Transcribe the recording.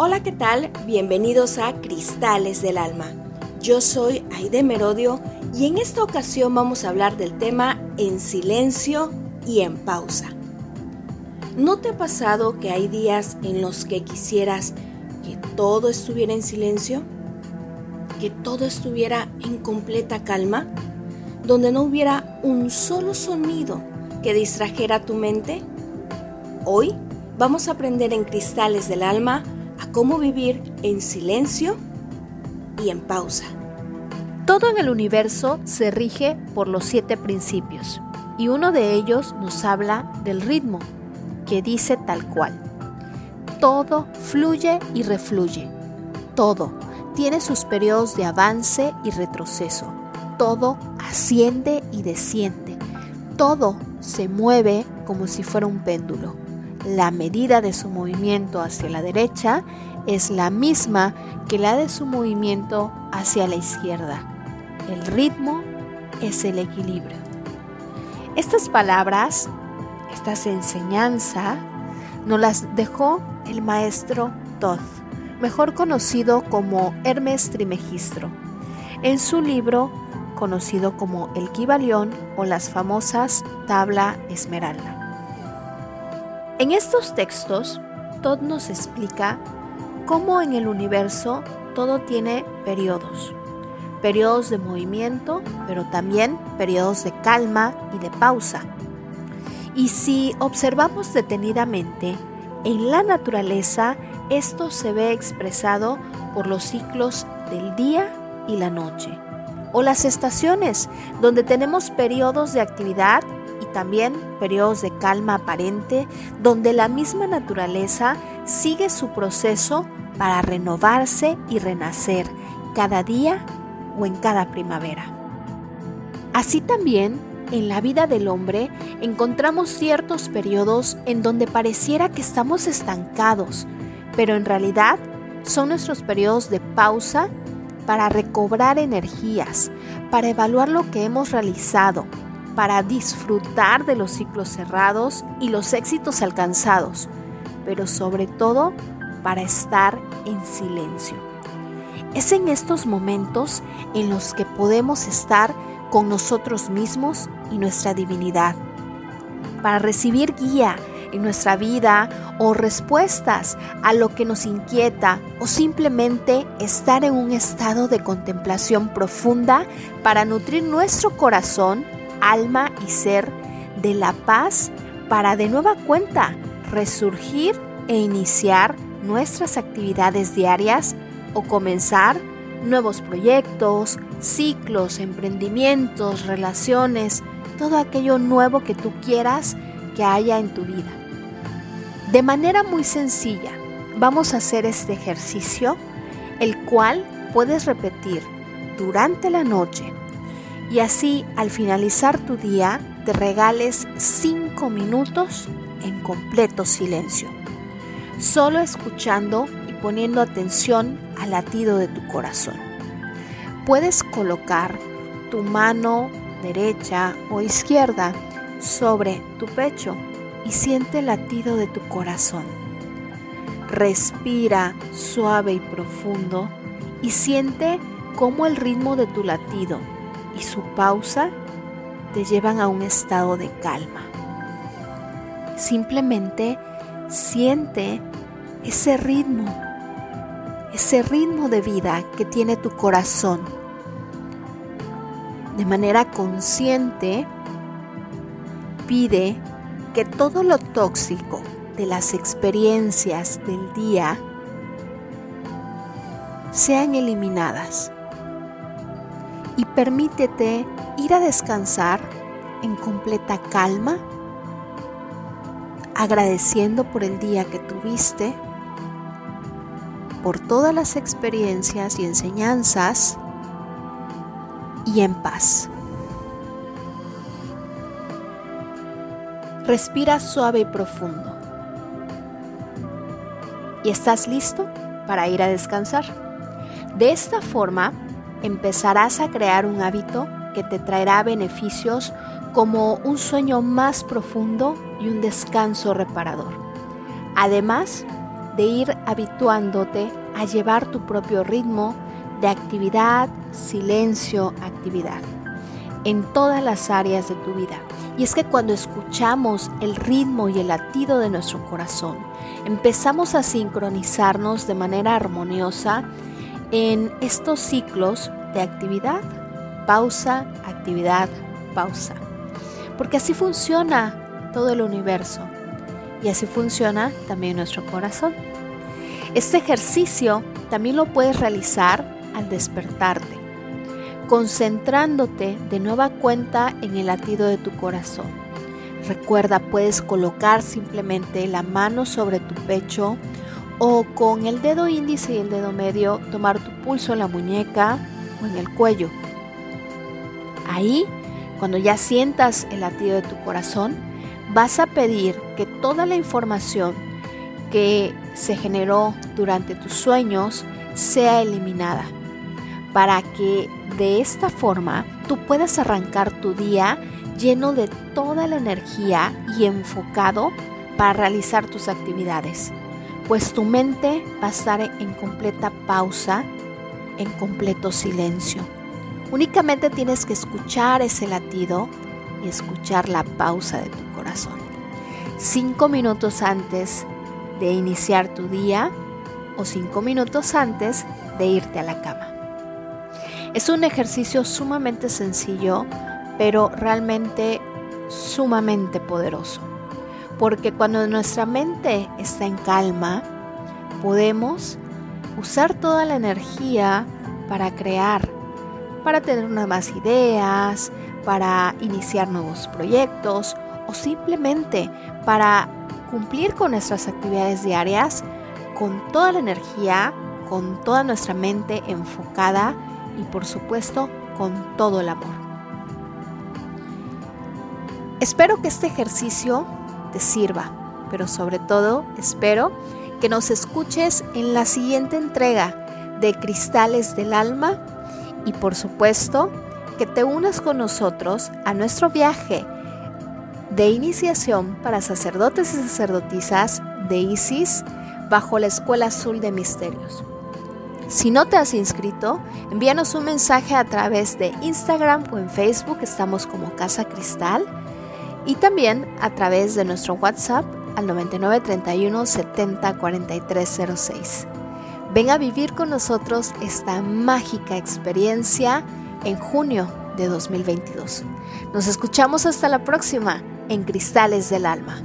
Hola, ¿qué tal? Bienvenidos a Cristales del Alma. Yo soy Aide Merodio y en esta ocasión vamos a hablar del tema en silencio y en pausa. ¿No te ha pasado que hay días en los que quisieras que todo estuviera en silencio? ¿Que todo estuviera en completa calma? ¿Donde no hubiera un solo sonido que distrajera tu mente? Hoy vamos a aprender en Cristales del Alma a cómo vivir en silencio y en pausa. Todo en el universo se rige por los siete principios y uno de ellos nos habla del ritmo, que dice tal cual. Todo fluye y refluye. Todo tiene sus periodos de avance y retroceso. Todo asciende y desciende. Todo se mueve como si fuera un péndulo la medida de su movimiento hacia la derecha es la misma que la de su movimiento hacia la izquierda. El ritmo es el equilibrio. Estas palabras, estas enseñanzas, nos las dejó el maestro Todd, mejor conocido como Hermes Trimegistro, en su libro conocido como El Kibalión o las famosas Tabla Esmeralda. En estos textos, Todd nos explica cómo en el universo todo tiene periodos. Periodos de movimiento, pero también periodos de calma y de pausa. Y si observamos detenidamente, en la naturaleza esto se ve expresado por los ciclos del día y la noche, o las estaciones, donde tenemos periodos de actividad también periodos de calma aparente donde la misma naturaleza sigue su proceso para renovarse y renacer cada día o en cada primavera. Así también, en la vida del hombre encontramos ciertos periodos en donde pareciera que estamos estancados, pero en realidad son nuestros periodos de pausa para recobrar energías, para evaluar lo que hemos realizado, para disfrutar de los ciclos cerrados y los éxitos alcanzados, pero sobre todo para estar en silencio. Es en estos momentos en los que podemos estar con nosotros mismos y nuestra divinidad, para recibir guía en nuestra vida o respuestas a lo que nos inquieta o simplemente estar en un estado de contemplación profunda para nutrir nuestro corazón alma y ser de la paz para de nueva cuenta resurgir e iniciar nuestras actividades diarias o comenzar nuevos proyectos, ciclos, emprendimientos, relaciones, todo aquello nuevo que tú quieras que haya en tu vida. De manera muy sencilla, vamos a hacer este ejercicio, el cual puedes repetir durante la noche y así al finalizar tu día te regales 5 minutos en completo silencio, solo escuchando y poniendo atención al latido de tu corazón. Puedes colocar tu mano derecha o izquierda sobre tu pecho y siente el latido de tu corazón. Respira suave y profundo y siente cómo el ritmo de tu latido y su pausa te llevan a un estado de calma. Simplemente siente ese ritmo, ese ritmo de vida que tiene tu corazón. De manera consciente, pide que todo lo tóxico de las experiencias del día sean eliminadas y permítete ir a descansar en completa calma, agradeciendo por el día que tuviste, por todas las experiencias y enseñanzas y en paz. Respira suave y profundo. ¿Y estás listo para ir a descansar? De esta forma, empezarás a crear un hábito que te traerá beneficios como un sueño más profundo y un descanso reparador. Además de ir habituándote a llevar tu propio ritmo de actividad, silencio, actividad en todas las áreas de tu vida. Y es que cuando escuchamos el ritmo y el latido de nuestro corazón, empezamos a sincronizarnos de manera armoniosa en estos ciclos de actividad, pausa, actividad, pausa. Porque así funciona todo el universo y así funciona también nuestro corazón. Este ejercicio también lo puedes realizar al despertarte concentrándote de nueva cuenta en el latido de tu corazón. Recuerda, puedes colocar simplemente la mano sobre tu pecho o con el dedo índice y el dedo medio tomar tu pulso en la muñeca o en el cuello. Ahí, cuando ya sientas el latido de tu corazón, vas a pedir que toda la información que se generó durante tus sueños sea eliminada para que de esta forma tú puedas arrancar tu día lleno de toda la energía y enfocado para realizar tus actividades, pues tu mente va a estar en completa pausa, en completo silencio. Únicamente tienes que escuchar ese latido y escuchar la pausa de tu corazón. Cinco minutos antes de iniciar tu día o cinco minutos antes de irte a la cama. Es un ejercicio sumamente sencillo, pero realmente sumamente poderoso. Porque cuando nuestra mente está en calma, podemos usar toda la energía para crear, para tener nuevas ideas, para iniciar nuevos proyectos o simplemente para cumplir con nuestras actividades diarias con toda la energía, con toda nuestra mente enfocada y por supuesto con todo el amor. Espero que este ejercicio te sirva, pero sobre todo espero que nos escuches en la siguiente entrega de Cristales del Alma. Y por supuesto que te unas con nosotros a nuestro viaje de iniciación para sacerdotes y sacerdotisas de ISIS bajo la Escuela Azul de Misterios. Si no te has inscrito, envíanos un mensaje a través de Instagram o en Facebook, estamos como Casa Cristal, y también a través de nuestro WhatsApp al 9931 70 4306. Ven a vivir con nosotros esta mágica experiencia en junio de 2022. Nos escuchamos hasta la próxima en Cristales del Alma.